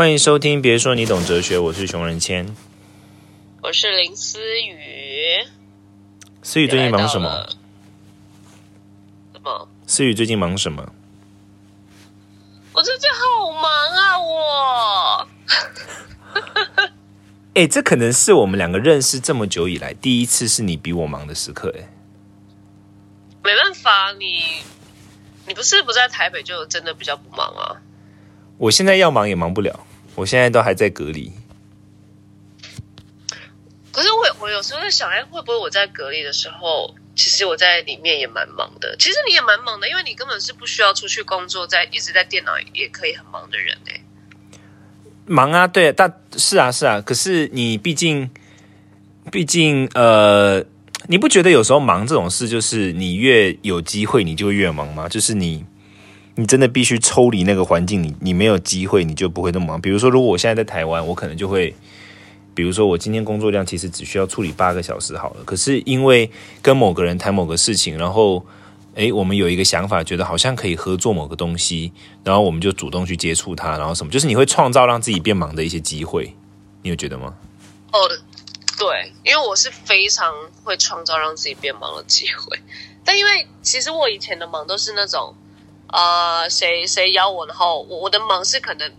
欢迎收听，别说你懂哲学，我是熊仁谦。我是林思雨。思雨最近忙什么？什么？思雨最近忙什么？我最近好忙啊！我 哎，这可能是我们两个认识这么久以来第一次是你比我忙的时刻。哎，没办法，你你不是不在台北，就真的比较不忙啊。我现在要忙也忙不了，我现在都还在隔离。可是我我有时候在想，哎，会不会我在隔离的时候，其实我在里面也蛮忙的。其实你也蛮忙的，因为你根本是不需要出去工作，在一直在电脑也可以很忙的人哎。忙啊，对，但是啊，是啊，可是你毕竟，毕竟，呃，你不觉得有时候忙这种事，就是你越有机会，你就会越忙吗？就是你，你真的必须抽离那个环境，你你没有机会，你就不会那么忙。比如说，如果我现在在台湾，我可能就会，比如说我今天工作量其实只需要处理八个小时好了，可是因为跟某个人谈某个事情，然后。诶，我们有一个想法，觉得好像可以合作某个东西，然后我们就主动去接触他，然后什么，就是你会创造让自己变忙的一些机会，你有觉得吗？哦，对，因为我是非常会创造让自己变忙的机会，但因为其实我以前的忙都是那种，呃，谁谁邀我，然后我我的忙是可能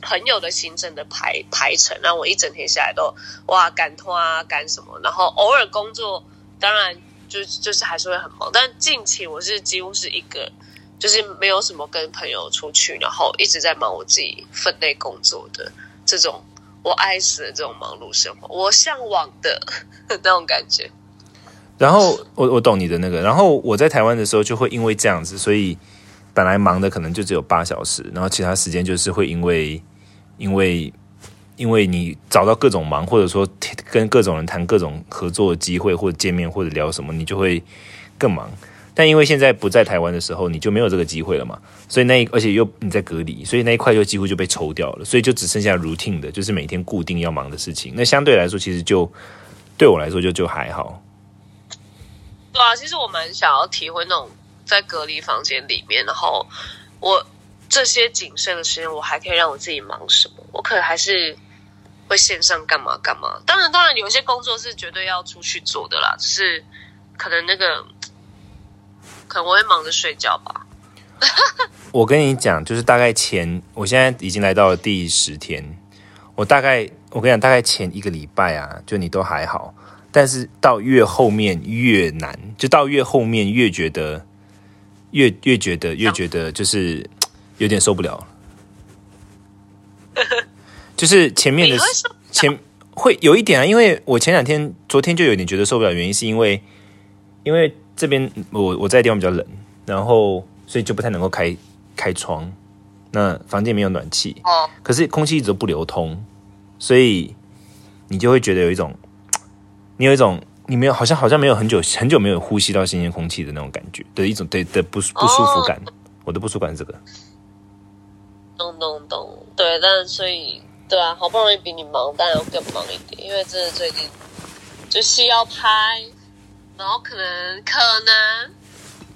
朋友的行程的排排程，然后我一整天下来都哇赶拖啊赶什么，然后偶尔工作当然就就是还是会很忙，但近期我是几乎是一个就是没有什么跟朋友出去，然后一直在忙我自己分内工作的这种。我爱死了这种忙碌生活，我向往的那种感觉。然后我我懂你的那个，然后我在台湾的时候就会因为这样子，所以本来忙的可能就只有八小时，然后其他时间就是会因为因为因为你找到各种忙，或者说跟各种人谈各种合作机会，或者见面或者聊什么，你就会更忙。但因为现在不在台湾的时候，你就没有这个机会了嘛，所以那而且又你在隔离，所以那一块就几乎就被抽掉了，所以就只剩下 routine 的，就是每天固定要忙的事情。那相对来说，其实就对我来说就就还好。对啊，其实我蛮想要体会那种在隔离房间里面，然后我这些谨慎的时间，我还可以让我自己忙什么？我可能还是会线上干嘛干嘛。当然，当然有一些工作是绝对要出去做的啦，只是可能那个。可能我会忙着睡觉吧。我跟你讲，就是大概前，我现在已经来到了第十天。我大概，我跟你讲，大概前一个礼拜啊，就你都还好，但是到越后面越难，就到越后面越觉得，越越觉得越觉得就是 有点受不了。就是前面的前会有一点啊，因为我前两天、昨天就有点觉得受不了，原因是因为，因为。这边我我在地方比较冷，然后所以就不太能够开开窗，那房间没有暖气，哦，可是空气一直都不流通，所以你就会觉得有一种，你有一种你没有好像好像没有很久很久没有呼吸到新鲜空气的那种感觉的一种对的不不舒服感，我的不舒服感是这个，咚咚咚，对，但所以对啊，好不容易比你忙，但要更忙一点，因为真的最近就戏要拍。然后可能可能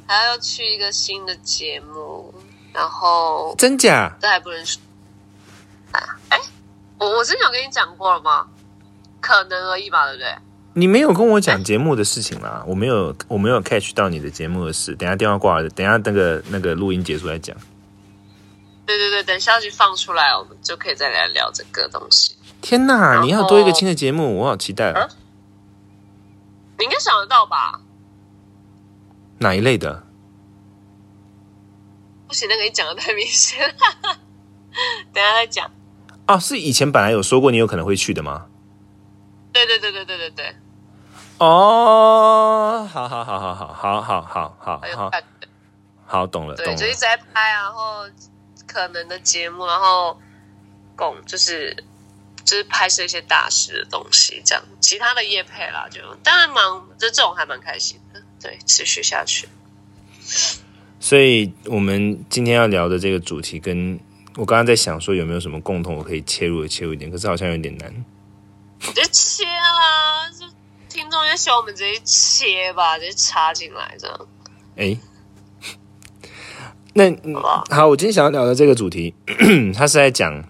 还要去一个新的节目，然后真假这还不能说啊？哎，我我之前有跟你讲过了吗？可能而已吧，对不对？你没有跟我讲节目的事情啦，我没有我没有 catch 到你的节目的事。等下电话挂了，等下那个那个录音结束再讲。对对对，等消息放出来，我们就可以再来聊这个东西。天哪，你要多一个新的节目，我好期待啊！你应该想得到吧？哪一类的？不行，那个你讲的太明显了。等下再讲。哦，是以前本来有说过你有可能会去的吗？对对对对对对对。哦，好好好好好好好好好好，好懂了。对，就一直在拍，然后可能的节目，然后共就是。就是拍摄一些大师的东西，这样其他的业配啦，就当然忙，就这种还蛮开心的，对，持续下去。所以我们今天要聊的这个主题，跟我刚刚在想说有没有什么共同，我可以切入的切入一点，可是好像有点难。就切啦，就听众也喜欢我们直接切吧，直接插进来这样。哎，那好，我今天想要聊的这个主题，他是在讲。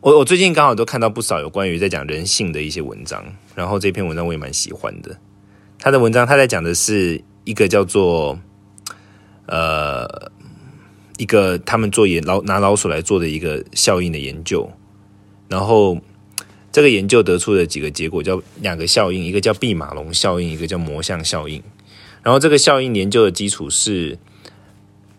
我我最近刚好都看到不少有关于在讲人性的一些文章，然后这篇文章我也蛮喜欢的。他的文章他在讲的是一个叫做呃一个他们做研老拿老鼠来做的一个效应的研究，然后这个研究得出的几个结果叫两个效应，一个叫毕马龙效应，一个叫魔像效应。然后这个效应研究的基础是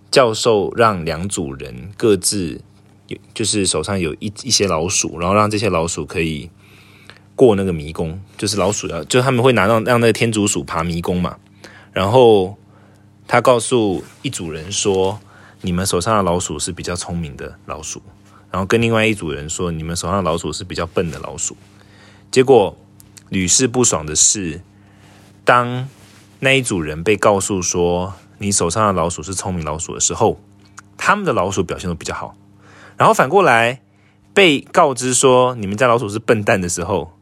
教授让两组人各自有就是手上有一一些老鼠，然后让这些老鼠可以过那个迷宫，就是老鼠要就他们会拿到让那个天竺鼠爬迷宫嘛。然后他告诉一组人说，你们手上的老鼠是比较聪明的老鼠，然后跟另外一组人说，你们手上的老鼠是比较笨的老鼠。结果屡试不爽的是，当那一组人被告诉说你手上的老鼠是聪明老鼠的时候，他们的老鼠表现都比较好。然后反过来被告知说你们家老鼠是笨蛋的时候，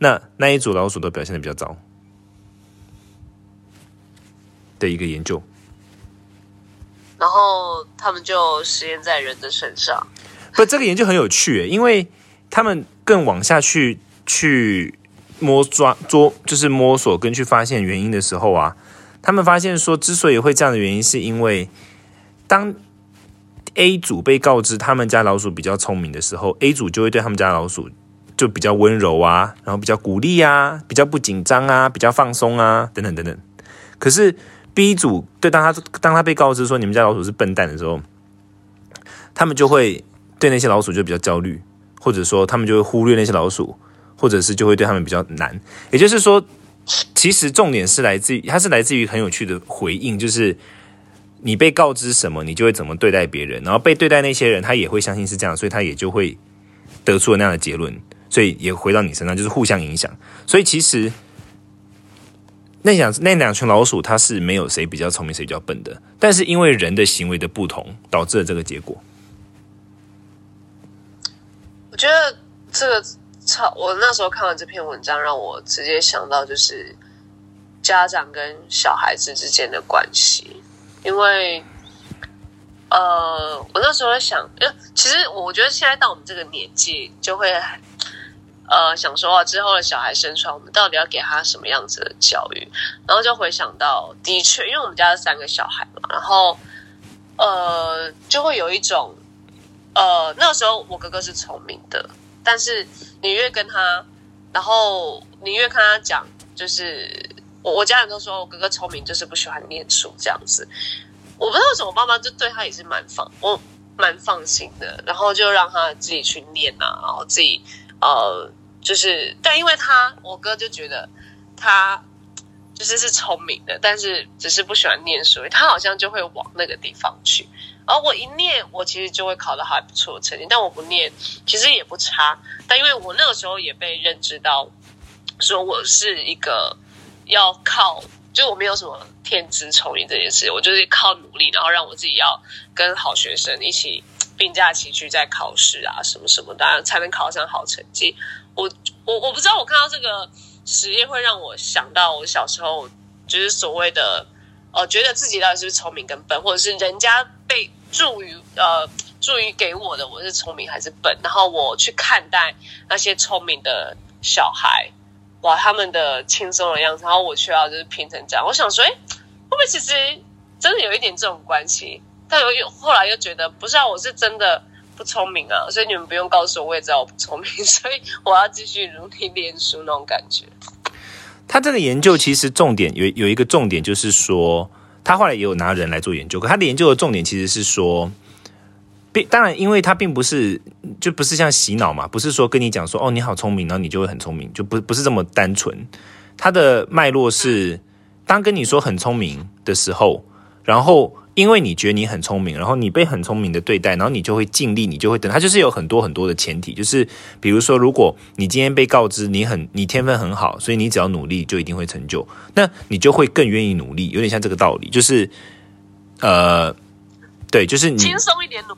那那一组老鼠都表现的比较糟的一个研究。然后他们就实验在人的身上。不，这个研究很有趣，因为他们更往下去去摸抓捉，就是摸索跟去发现原因的时候啊，他们发现说，之所以会这样的原因，是因为当 A 组被告知他们家老鼠比较聪明的时候，A 组就会对他们家老鼠就比较温柔啊，然后比较鼓励啊，比较不紧张啊，比较放松啊，等等等等。可是 B 组对当他当他被告知说你们家老鼠是笨蛋的时候，他们就会对那些老鼠就比较焦虑，或者说他们就会忽略那些老鼠，或者是就会对他们比较难。也就是说，其实重点是来自于它是来自于很有趣的回应，就是你被告知什么，你就会怎么对待别人，然后被对待那些人，他也会相信是这样，所以他也就会得出了那样的结论，所以也回到你身上，就是互相影响。所以其实。那两那两群老鼠，它是没有谁比较聪明，谁比较笨的，但是因为人的行为的不同，导致了这个结果。觉得这个超，我那时候看完这篇文章，让我直接想到就是家长跟小孩子之间的关系，因为呃，我那时候在想，呃，其实我觉得现在到我们这个年纪，就会呃想说啊，之后的小孩生出来，我们到底要给他什么样子的教育？然后就回想到，的确，因为我们家是三个小孩嘛，然后呃，就会有一种。呃，那个时候我哥哥是聪明的，但是你越跟他，然后你越看他讲，就是我我家人都说我哥哥聪明，就是不喜欢念书这样子。我不知道为什么，妈妈就对他也是蛮放，我蛮放心的，然后就让他自己去念啊，然后自己呃，就是但因为他我哥就觉得他就是是聪明的，但是只是不喜欢念书，他好像就会往那个地方去。而我一念，我其实就会考到还不错的成绩，但我不念，其实也不差。但因为我那个时候也被认知到，说我是一个要靠，就我没有什么天资聪明这件事，我就是靠努力，然后让我自己要跟好学生一起并驾齐驱在考试啊什么什么的，才能考上好成绩。我我我不知道，我看到这个实验会让我想到我小时候就是所谓的，呃，觉得自己到底是不是聪明跟笨，或者是人家被。助于呃，助于给我的我是聪明还是笨，然后我去看待那些聪明的小孩，哇，他们的轻松的样子，然后我却要就是拼成这样。我想说，哎，会不会其实真的有一点这种关系？但又又后来又觉得不是啊，我是真的不聪明啊，所以你们不用告诉我，我也知道我不聪明，所以我要继续努力练书那种感觉。他这个研究其实重点有有一个重点就是说。他后来也有拿人来做研究，可他的研究的重点其实是说，当然，因为他并不是就不是像洗脑嘛，不是说跟你讲说哦你好聪明，然后你就会很聪明，就不不是这么单纯。他的脉络是，当跟你说很聪明的时候，然后。因为你觉得你很聪明，然后你被很聪明的对待，然后你就会尽力，你就会等。他就是有很多很多的前提，就是比如说，如果你今天被告知你很你天分很好，所以你只要努力就一定会成就，那你就会更愿意努力。有点像这个道理，就是呃，对，就是你轻松一点努。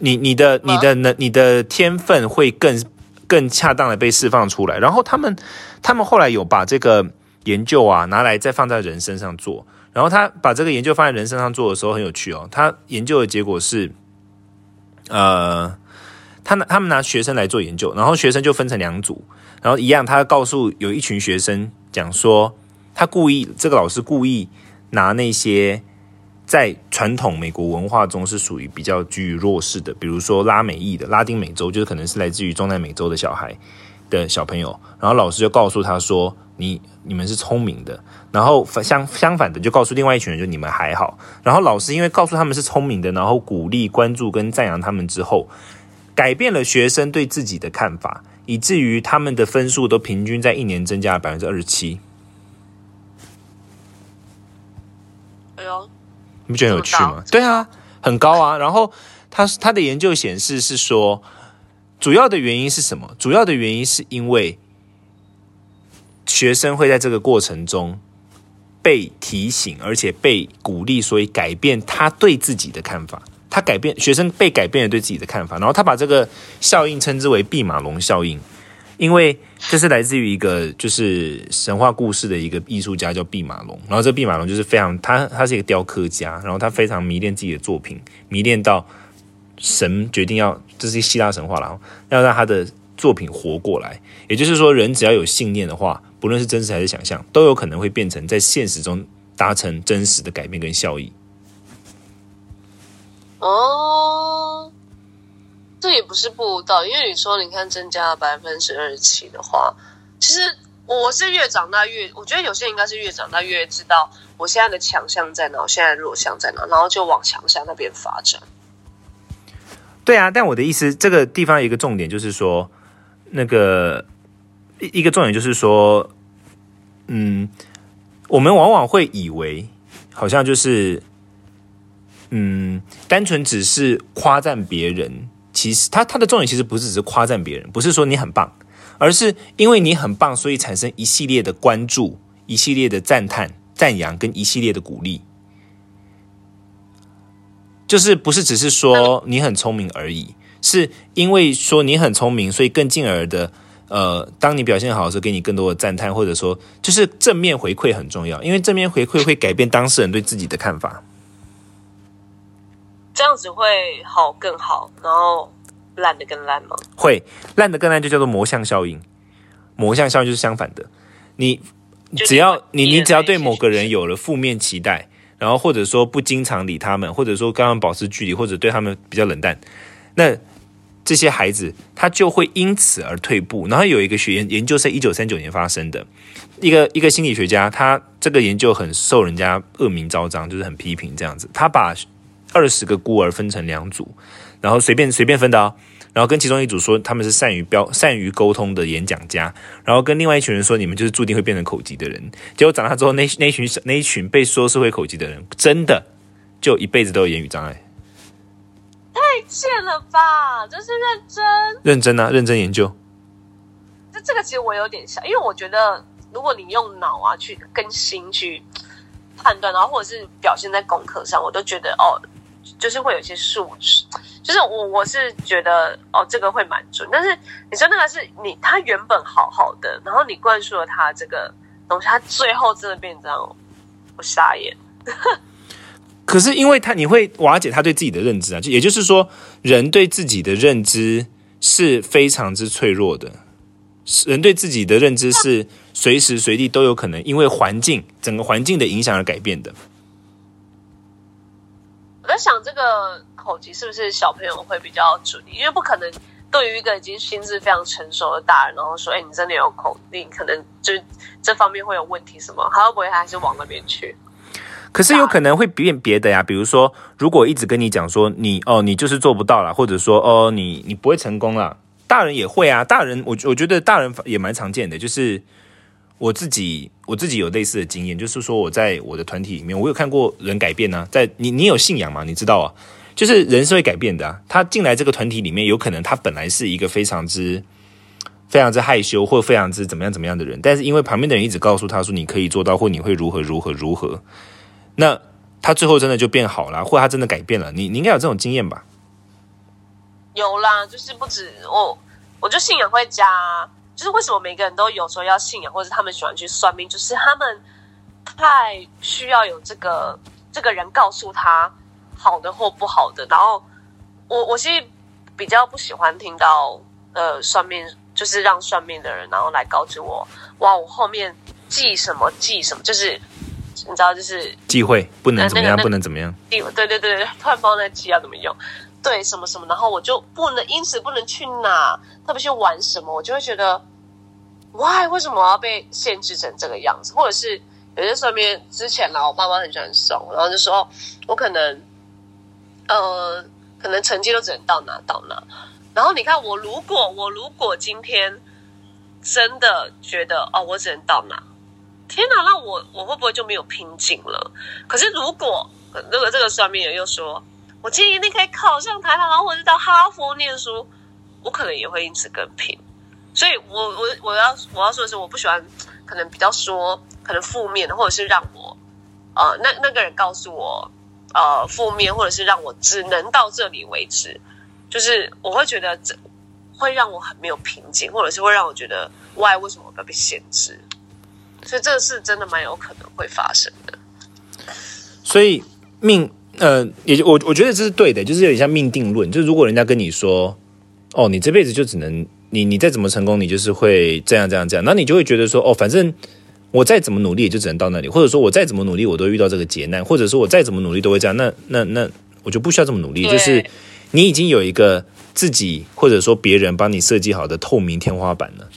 你你的你的能你的天分会更更恰当的被释放出来。然后他们他们后来有把这个研究啊拿来再放在人身上做。然后他把这个研究放在人身上做的时候很有趣哦。他研究的结果是，呃，他拿他们拿学生来做研究，然后学生就分成两组，然后一样，他告诉有一群学生讲说，他故意这个老师故意拿那些在传统美国文化中是属于比较居于弱势的，比如说拉美裔的拉丁美洲，就是可能是来自于中南美洲的小孩的小朋友，然后老师就告诉他说，你你们是聪明的，然后反相相反的就告诉另外一群人，就你们还好，然后老师因为告诉他们是聪明的，然后鼓励、关注跟赞扬他们之后。改变了学生对自己的看法，以至于他们的分数都平均在一年增加了百分之二十七。哎呦，你不觉得有趣吗？对啊，很高啊。然后他他的研究显示是说，主要的原因是什么？主要的原因是因为学生会在这个过程中被提醒，而且被鼓励，所以改变他对自己的看法。他改变学生被改变了对自己的看法，然后他把这个效应称之为毕马龙效应，因为这是来自于一个就是神话故事的一个艺术家叫毕马龙，然后这毕马龙就是非常他他是一个雕刻家，然后他非常迷恋自己的作品，迷恋到神决定要这是希腊神话了，要让他的作品活过来，也就是说人只要有信念的话，不论是真实还是想象，都有可能会变成在现实中达成真实的改变跟效益。哦，这也不是不道，因为你说你看增加了百分之二十七的话，其实我是越长大越，我觉得有些人应该是越长大越知道我现在的强项在哪，我现在弱项在哪，然后就往强项那边发展。对啊，但我的意思，这个地方一个重点就是说，那个一一个重点就是说，嗯，我们往往会以为好像就是。嗯，单纯只是夸赞别人，其实他他的重点其实不是只是夸赞别人，不是说你很棒，而是因为你很棒，所以产生一系列的关注、一系列的赞叹、赞扬跟一系列的鼓励，就是不是只是说你很聪明而已，是因为说你很聪明，所以更进而的，呃，当你表现好的时候，给你更多的赞叹，或者说就是正面回馈很重要，因为正面回馈会改变当事人对自己的看法。这样子会好更好，然后烂的更烂吗？会烂的更烂，就叫做魔像效应。魔像效应就是相反的，你只要你你只要对某个人有了负面期待，然后或者说不经常理他们，或者说刚刚保持距离，或者对他们比较冷淡，那这些孩子他就会因此而退步。然后有一个学研究，是一九三九年发生的一个一个心理学家，他这个研究很受人家恶名昭彰，就是很批评这样子，他把。二十个孤儿分成两组，然后随便随便分的哦。然后跟其中一组说他们是善于标善于沟通的演讲家，然后跟另外一群人说你们就是注定会变成口疾的人。结果长大之后，那那群那一群被说是会口疾的人，真的就一辈子都有言语障碍。太贱了吧！这是认真认真啊，认真研究。这这个其实我有点想，因为我觉得如果你用脑啊去跟心去判断，然后或者是表现在功课上，我都觉得哦。就是会有一些数值，就是我我是觉得哦，这个会蛮准。但是你说那个是你他原本好好的，然后你灌输了他这个东西，他最后真的变这样，我傻眼。可是因为他你会瓦解他对自己的认知啊，就也就是说，人对自己的认知是非常之脆弱的，人对自己的认知是随时随地都有可能因为环境整个环境的影响而改变的。我在想，这个口疾是不是小朋友会比较准？因为不可能对于一个已经心智非常成熟的大人，然后说：“哎，你真的有口疾，可能就这方面会有问题什么？”他会不会还是往那边去？可是有可能会变别的呀，比如说，如果一直跟你讲说你哦，你就是做不到了，或者说哦，你你不会成功了，大人也会啊。大人，我我觉得大人也蛮常见的，就是。我自己我自己有类似的经验，就是说我在我的团体里面，我有看过人改变呢。在你你有信仰吗？你知道啊，就是人是会改变的。他进来这个团体里面，有可能他本来是一个非常之非常之害羞或非常之怎么样怎么样的人，但是因为旁边的人一直告诉他说你可以做到，或你会如何如何如何，那他最后真的就变好了，或他真的改变了。你你应该有这种经验吧？有啦，就是不止我，我就信仰会加。就是为什么每个人都有时候要信仰，或者他们喜欢去算命，就是他们太需要有这个这个人告诉他好的或不好的。然后我我其实比较不喜欢听到呃算命，就是让算命的人然后来告知我，哇，我后面记什么记什么，就是你知道，就是忌讳不能怎么样，那个不能怎么样。对对对对，突然不知道那记要怎么用，对什么什么，然后我就不能因此不能去哪，特别去玩什么，我就会觉得，why 为什么我要被限制成这个样子？或者是有些上面之前啦，我爸妈很喜欢送，然后就说我可能呃，可能成绩都只能到哪到哪。然后你看我如果我如果今天真的觉得哦，我只能到哪，天哪，那我我会不会就没有拼劲了？可是如果如果这个算命人又说，我今年一定可以考上台大，然后或者到哈佛念书，我可能也会因此更拼。所以我我我要我要说的是，我不喜欢可能比较说可能负面的，或者是让我呃那那个人告诉我呃负面，或者是让我只能到这里为止，就是我会觉得这会让我很没有平静，或者是会让我觉得 why 为什么我要被限制？所以这个是真的蛮有可能会发生的。所以命呃，也就我我觉得这是对的，就是有点像命定论。就是如果人家跟你说，哦，你这辈子就只能你你再怎么成功，你就是会这样这样这样，那你就会觉得说，哦，反正我再怎么努力，也就只能到那里，或者说我再怎么努力，我都遇到这个劫难，或者说我再怎么努力都会这样，那那那我就不需要这么努力，就是你已经有一个自己或者说别人帮你设计好的透明天花板了。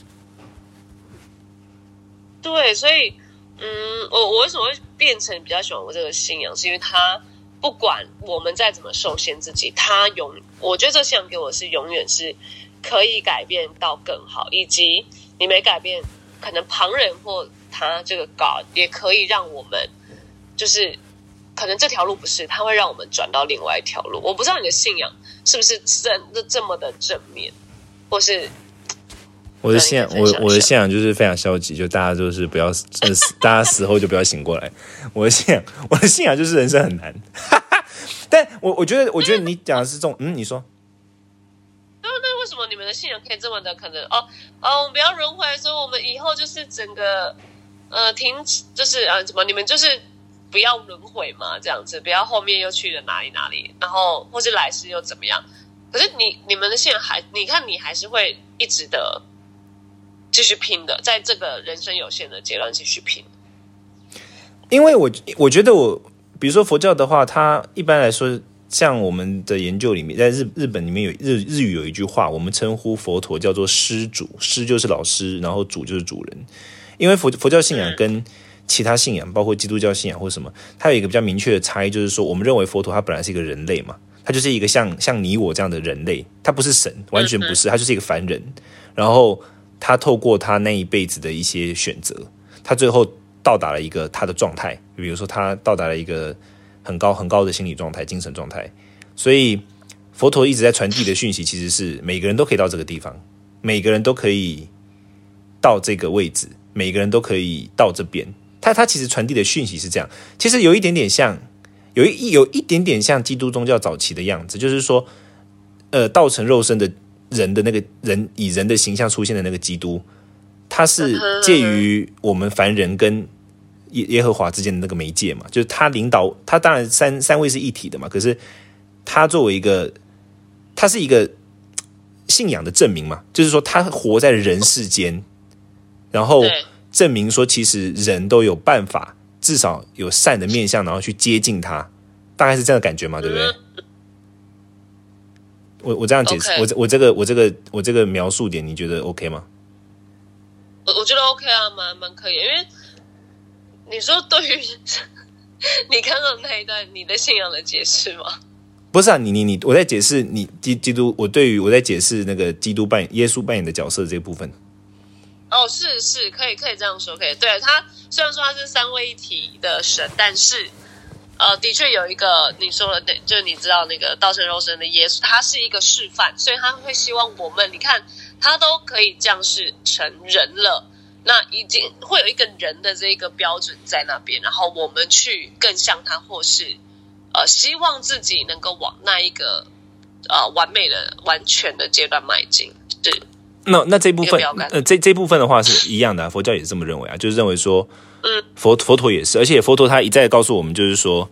对，所以，嗯，我我为什么会变成比较喜欢我这个信仰，是因为他不管我们再怎么受限自己，他永，我觉得这个信仰给我是永远是可以改变到更好，以及你没改变，可能旁人或他这个 God 也可以让我们，就是可能这条路不是，他会让我们转到另外一条路。我不知道你的信仰是不是真的这么的正面，或是我的信仰，我我的信仰就是非常消极，就大家就是不要，呃死大家死后就不要醒过来。我的信仰，我的信仰就是人生很难。但我我觉得，我觉得你讲的是这种，嗯，你说，那那为什么你们的信仰可以这么的可能哦哦，我们不要轮回，所以我们以后就是整个呃停止，就是呃怎么你们就是不要轮回嘛，这样子，不要后面又去了哪里哪里，然后或是来世又怎么样？可是你你们的信仰还，你看你还是会一直的继续拼的，在这个人生有限的阶段继续拼。因为我我觉得我，比如说佛教的话，它一般来说，像我们的研究里面，在日日本里面有日日语有一句话，我们称呼佛陀叫做师主，师就是老师，然后主就是主人。因为佛佛教信仰跟其他信仰，包括基督教信仰或什么，它有一个比较明确的差异，就是说，我们认为佛陀他本来是一个人类嘛，他就是一个像像你我这样的人类，他不是神，完全不是，他就是一个凡人。然后他透过他那一辈子的一些选择，他最后到达了一个他的状态，比如说他到达了一个很高很高的心理状态、精神状态。所以佛陀一直在传递的讯息，其实是每个人都可以到这个地方，每个人都可以到这个位置，每个人都可以到这边。他他其实传递的讯息是这样，其实有一点点像，有一有一点点像基督宗教早期的样子，就是说，呃，道成肉身的人的那个人以人的形象出现的那个基督，他是介于我们凡人跟耶耶和华之间的那个媒介嘛，就是他领导，他当然三三位是一体的嘛，可是他作为一个，他是一个信仰的证明嘛，就是说他活在人世间，然后证明说其实人都有办法，至少有善的面相，然后去接近他，大概是这样的感觉嘛，对不对？我我这样解释我这我这个我这个我这个描述点，你觉得 OK 吗？我我觉得 OK 啊，蛮蛮可以，因为你说对于 你刚刚那一段你的信仰的解释吗？不是啊，你你你，我在解释你基基督，我对于我在解释那个基督扮演耶稣扮演的角色这部分。哦，是是，可以可以这样说，可以。对他虽然说他是三位一体的神，但是呃，的确有一个你说的，那就是你知道那个道成肉身的耶稣，他是一个示范，所以他会希望我们，你看他都可以这样是成人了，那已经会有一个人的这个标准在那边，然后我们去更像他，或是呃，希望自己能够往那一个呃完美的、完全的阶段迈进，是。那那这部分呃，这这部分的话是一样的啊、佛教也是这么认为啊，就是认为说，嗯，佛佛陀也是，而且佛陀他一再告诉我们，就是说，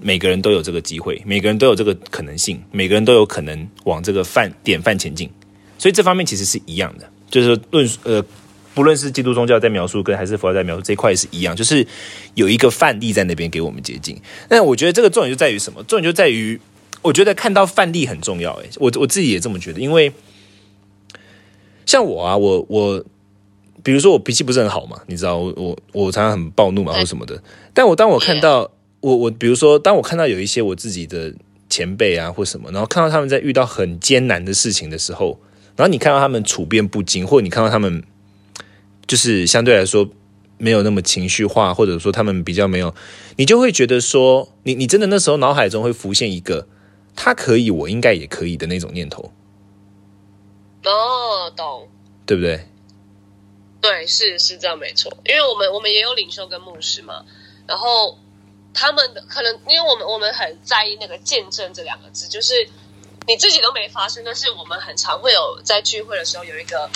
每个人都有这个机会，每个人都有这个可能性，每个人都有可能往这个范典范前进。所以这方面其实是一样的，就是论呃，不论是基督宗教在描述，跟还是佛教在描述这一块是一样，就是有一个范例在那边给我们接近。但我觉得这个重点就在于什么？重点就在于，我觉得看到范例很重要。诶，我我自己也这么觉得，因为像我啊，我我比如说我脾气不是很好嘛，你知道，我我我常常很暴怒嘛，或什么的。但我当我看到我我比如说，当我看到有一些我自己的前辈啊或什么，然后看到他们在遇到很艰难的事情的时候。然后你看到他们处变不惊，或者你看到他们就是相对来说没有那么情绪化，或者说他们比较没有，你就会觉得说，你你真的那时候脑海中会浮现一个他可以，我应该也可以的那种念头。哦，懂，对不对？对，是是这样，没错。因为我们我们也有领袖跟牧师嘛，然后他们的可能，因为我们我们很在意那个见证这两个字，就是。你自己都没发生，但是我们很常会有在聚会的时候有一个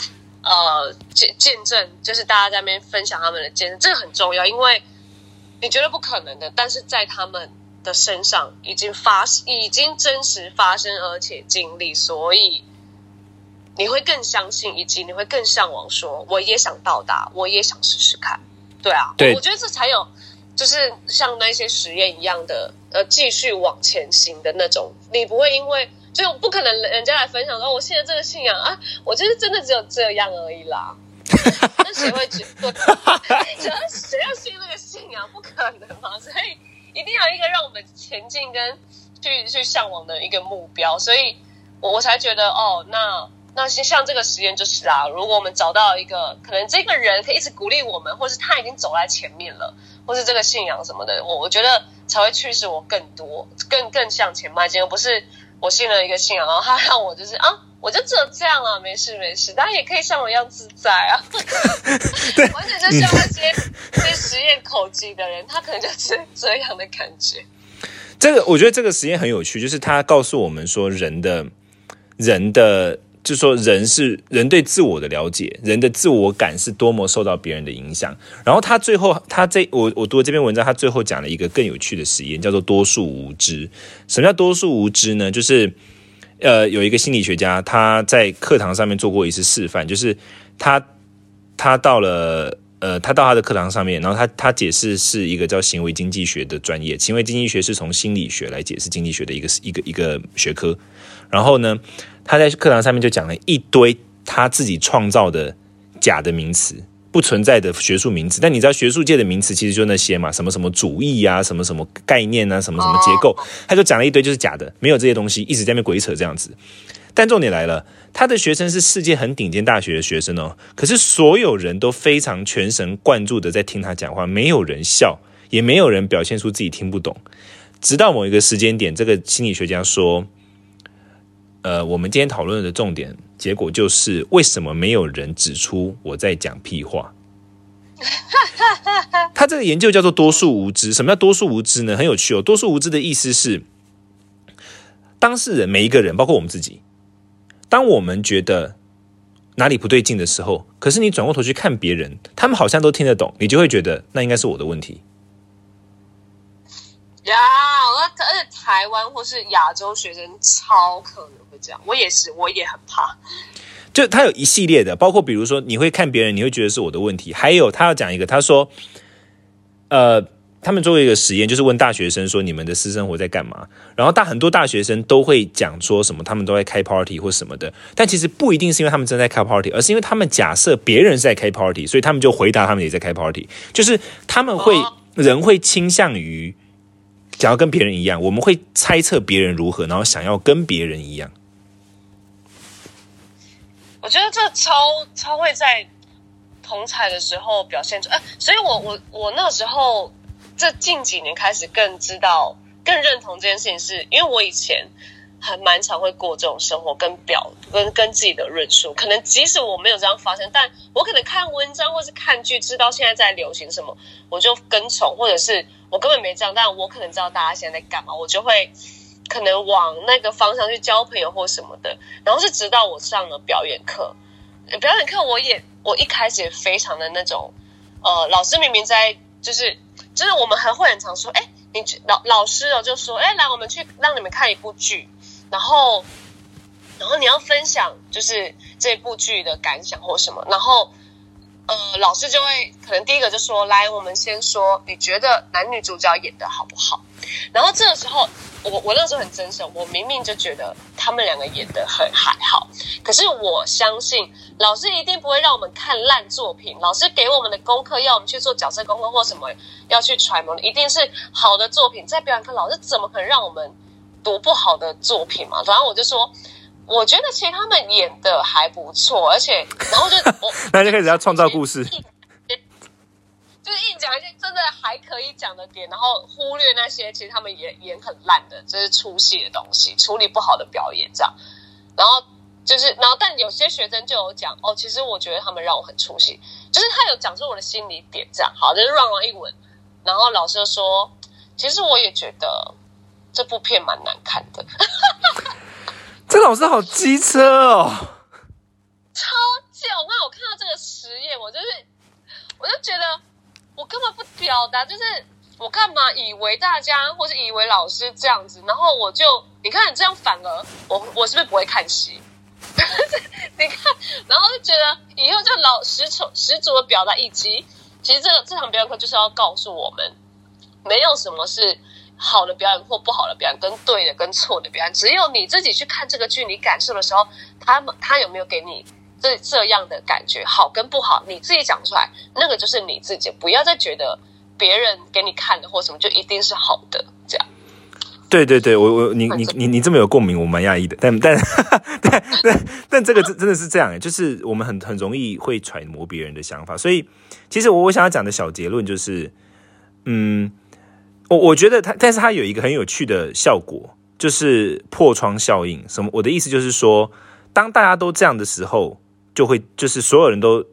呃见见证，就是大家在那边分享他们的见证，这个很重要，因为你觉得不可能的，但是在他们的身上已经发已经真实发生，而且经历，所以你会更相信，以及你会更向往，说我也想到达，我也想试试看，对啊，对，我觉得这才有就是像那些实验一样的呃继续往前行的那种，你不会因为。就不可能人家来分享说我现在这个信仰啊，我就是真的只有这样而已啦。那谁会觉得？谁要信那个信仰？不可能嘛！所以一定要一个让我们前进跟去去向往的一个目标。所以我我才觉得哦，那那些像这个实验就是啊，如果我们找到一个可能这个人可以一直鼓励我们，或是他已经走在前面了，或是这个信仰什么的，我我觉得才会驱使我更多、更更向前迈进，而不是。我信了一个信仰，然后他让我就是啊，我就只有这样啊，没事没事，当然也可以像我一样自在啊。对，完全就像那些那些实验口技的人，他可能就是这样的感觉。这个我觉得这个实验很有趣，就是他告诉我们说，人的人的。就说人是人对自我的了解，人的自我感是多么受到别人的影响。然后他最后，他这我我读这篇文章，他最后讲了一个更有趣的实验，叫做多数无知。什么叫多数无知呢？就是呃，有一个心理学家他在课堂上面做过一次示范，就是他他到了呃，他到他的课堂上面，然后他他解释是一个叫行为经济学的专业，行为经济学是从心理学来解释经济学的一个一个一个学科。然后呢？他在课堂上面就讲了一堆他自己创造的假的名词，不存在的学术名词。但你知道学术界的名词其实就那些嘛，什么什么主义啊，什么什么概念啊，什么什么结构，他就讲了一堆就是假的，没有这些东西，一直在那鬼扯这样子。但重点来了，他的学生是世界很顶尖大学的学生哦，可是所有人都非常全神贯注的在听他讲话，没有人笑，也没有人表现出自己听不懂。直到某一个时间点，这个心理学家说。呃，我们今天讨论的重点结果就是，为什么没有人指出我在讲屁话？他这个研究叫做多数无知。什么叫多数无知呢？很有趣哦。多数无知的意思是，当事人每一个人，包括我们自己，当我们觉得哪里不对劲的时候，可是你转过头去看别人，他们好像都听得懂，你就会觉得那应该是我的问题。呀，而且台湾或是亚洲学生超可能会。这样，我也是，我也很怕。就他有一系列的，包括比如说，你会看别人，你会觉得是我的问题。还有，他要讲一个，他说，呃，他们做一个实验，就是问大学生说，你们的私生活在干嘛？然后大很多大学生都会讲说什么，他们都在开 party 或什么的。但其实不一定是因为他们正在开 party，而是因为他们假设别人是在开 party，所以他们就回答他们也在开 party。就是他们会人会倾向于想要跟别人一样，我们会猜测别人如何，然后想要跟别人一样。我觉得这超超会在同彩的时候表现出，哎，所以我我我那时候这近几年开始更知道、更认同这件事情，是因为我以前还蛮常会过这种生活，跟表跟跟自己的论述，可能即使我没有这样发生，但我可能看文章或是看剧，知道现在在流行什么，我就跟从，或者是我根本没这样，但我可能知道大家现在在干嘛，我就会。可能往那个方向去交朋友或什么的，然后是直到我上了表演课，表演课我也我一开始也非常的那种，呃，老师明明在就是就是我们还会很常说，哎，你老老师哦就说，哎，来我们去让你们看一部剧，然后然后你要分享就是这部剧的感想或什么，然后。呃，老师就会可能第一个就说：“来，我们先说，你觉得男女主角演的好不好？”然后这个时候，我我那时候很真实，我明明就觉得他们两个演的很还好，可是我相信老师一定不会让我们看烂作品。老师给我们的功课，要我们去做角色功课或什么，要去揣摩，一定是好的作品。在表演课，老师怎么可能让我们读不好的作品嘛？反正我就说。我觉得其实他们演的还不错，而且然后就我 那就开始要创造故事，就是硬讲一些真的还可以讲的点，然后忽略那些其实他们演演很烂的，就是出戏的东西，处理不好的表演这样。然后就是，然后但有些学生就有讲哦，其实我觉得他们让我很出戏，就是他有讲出我的心理点这样。好，就是乱王一文，然后老师就说，其实我也觉得这部片蛮难看的。这老师好机车哦，超贱！我刚我看到这个实验，我就是，我就觉得我根本不表达，就是我干嘛以为大家或是以为老师这样子，然后我就你看你这样反而我我是不是不会看戏？你看，然后就觉得以后就老十足十足的表达，以及其实这个这堂表演课就是要告诉我们，没有什么是。好的表演或不好的表演，跟对的跟错的表演，只有你自己去看这个剧，你感受的时候，他们他有没有给你这这样的感觉，好跟不好，你自己讲出来，那个就是你自己，不要再觉得别人给你看的或什么就一定是好的，这样。对对对，我我你你你你这么有共鸣，我蛮讶异的，但但 但但但这个真真的是这样，就是我们很很容易会揣摩别人的想法，所以其实我我想要讲的小结论就是，嗯。我我觉得它，但是它有一个很有趣的效果，就是破窗效应。什么？我的意思就是说，当大家都这样的时候，就会就是所有人都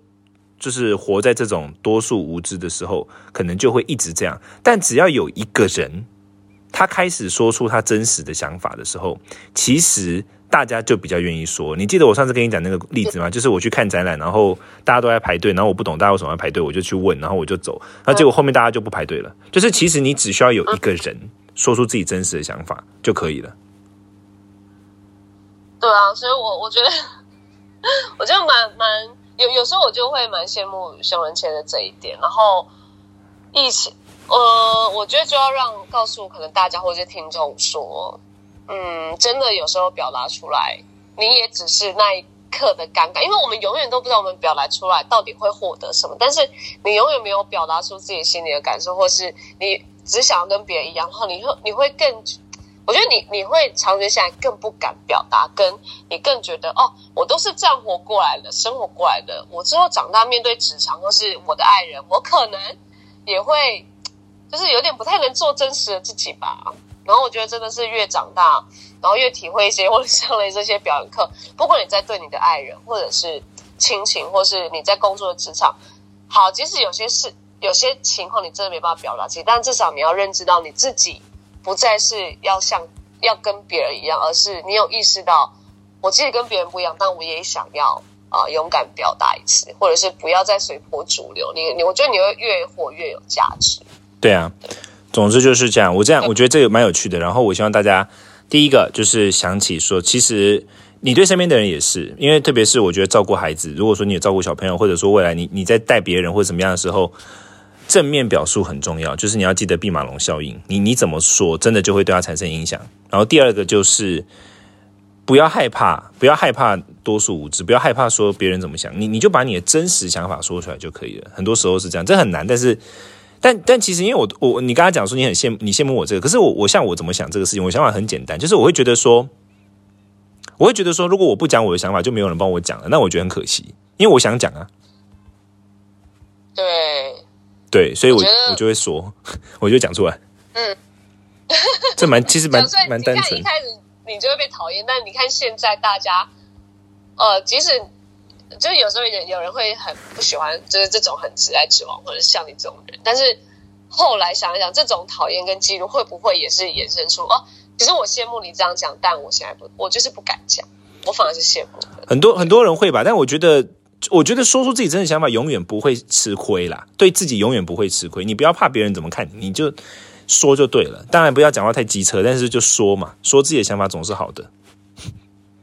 就是活在这种多数无知的时候，可能就会一直这样。但只要有一个人，他开始说出他真实的想法的时候，其实。大家就比较愿意说，你记得我上次跟你讲那个例子吗？就是我去看展览，然后大家都在排队，然后我不懂大家为什么要排队，我就去问，然后我就走，那结果后面大家就不排队了。就是其实你只需要有一个人说出自己真实的想法就可以了。对啊，所以我我觉得，我就蛮蛮有有时候我就会蛮羡慕熊仁谦的这一点。然后疫情，呃，我觉得就要让告诉可能大家或者听众说。嗯，真的有时候表达出来，你也只是那一刻的尴尬，因为我们永远都不知道我们表达出来到底会获得什么。但是你永远没有表达出自己心里的感受，或是你只想要跟别人一样，然后你会你会更，我觉得你你会长期下来更不敢表达，跟你更觉得哦，我都是这样活过来的，生活过来的。我之后长大面对职场或是我的爱人，我可能也会就是有点不太能做真实的自己吧。然后我觉得真的是越长大，然后越体会一些，或者上了这些表演课，不管你在对你的爱人，或者是亲情，或是你在工作的职场，好，即使有些事、有些情况你真的没办法表达自己，但至少你要认知到你自己不再是要像要跟别人一样，而是你有意识到，我其实跟别人不一样，但我也想要啊勇敢表达一次，或者是不要再随波逐流。你你，我觉得你会越活越有价值。对啊。总之就是这样，我这样我觉得这个蛮有趣的。然后我希望大家第一个就是想起说，其实你对身边的人也是，因为特别是我觉得照顾孩子，如果说你有照顾小朋友，或者说未来你你在带别人或者怎么样的时候，正面表述很重要。就是你要记得弼马龙效应，你你怎么说，真的就会对他产生影响。然后第二个就是不要害怕，不要害怕多数无知，不要害怕说别人怎么想，你你就把你的真实想法说出来就可以了。很多时候是这样，这很难，但是。但但其实，因为我我你刚才讲说你很羡你羡慕我这个，可是我我像我怎么想这个事情，我想法很简单，就是我会觉得说，我会觉得说，如果我不讲我的想法，就没有人帮我讲了，那我觉得很可惜，因为我想讲啊。对对，所以我我就会说，我就讲出来。嗯，这蛮其实蛮蛮单纯。一开始你就会被讨厌，但你看现在大家，呃，即使。就有时候有有人会很不喜欢，就是这种很直来直往，或者像你这种人。但是后来想一想，这种讨厌跟嫉妒会不会也是衍生出哦？其实我羡慕你这样讲，但我现在不，我就是不敢讲，我反而是羡慕。很多很多人会吧，但我觉得，我觉得说出自己真的想法，永远不会吃亏啦。对自己永远不会吃亏。你不要怕别人怎么看，你就说就对了。当然不要讲话太机车，但是就说嘛，说自己的想法总是好的。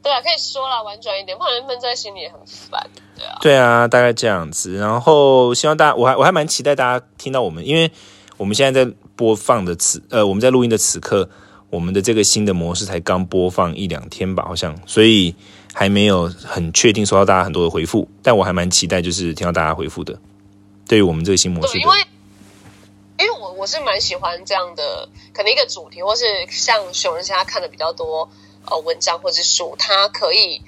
对啊，可以说了，婉转一点，不然闷在心里也很烦。对啊，对啊，大概这样子。然后希望大家，我还我还蛮期待大家听到我们，因为我们现在在播放的此呃，我们在录音的此刻，我们的这个新的模式才刚播放一两天吧，好像，所以还没有很确定收到大家很多的回复。但我还蛮期待，就是听到大家回复的。对于我们这个新模式，因为因为我我是蛮喜欢这样的，可能一个主题，或是像熊人现在看的比较多。呃，文章或者书，它可以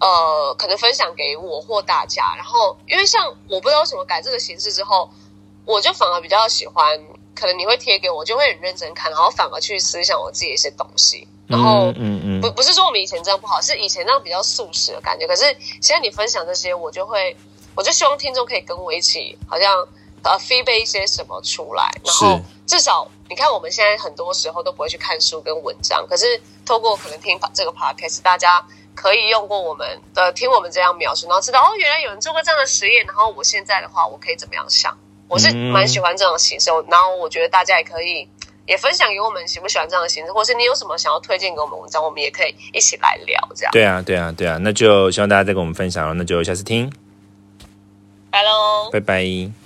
呃，可能分享给我或大家。然后，因为像我不知道为什么改这个形式之后，我就反而比较喜欢，可能你会贴给我，就会很认真看，然后反而去思想我自己一些东西。然后，嗯嗯，不不是说我们以前这样不好，是以前那样比较素食的感觉。可是现在你分享这些，我就会，我就希望听众可以跟我一起，好像呃，feedback 一些什么出来，然后至少。你看，我们现在很多时候都不会去看书跟文章，可是透过可能听这个 podcast，大家可以用过我们的听我们这样描述，然后知道哦，原来有人做过这样的实验，然后我现在的话，我可以怎么样想？我是蛮喜欢这种形式，然后我觉得大家也可以也分享给我们喜不喜欢这样的形式，或是你有什么想要推荐给我们文章，我们也可以一起来聊。这样对啊，对啊，对啊，那就希望大家再跟我们分享了，那就下次听，拜喽，拜拜。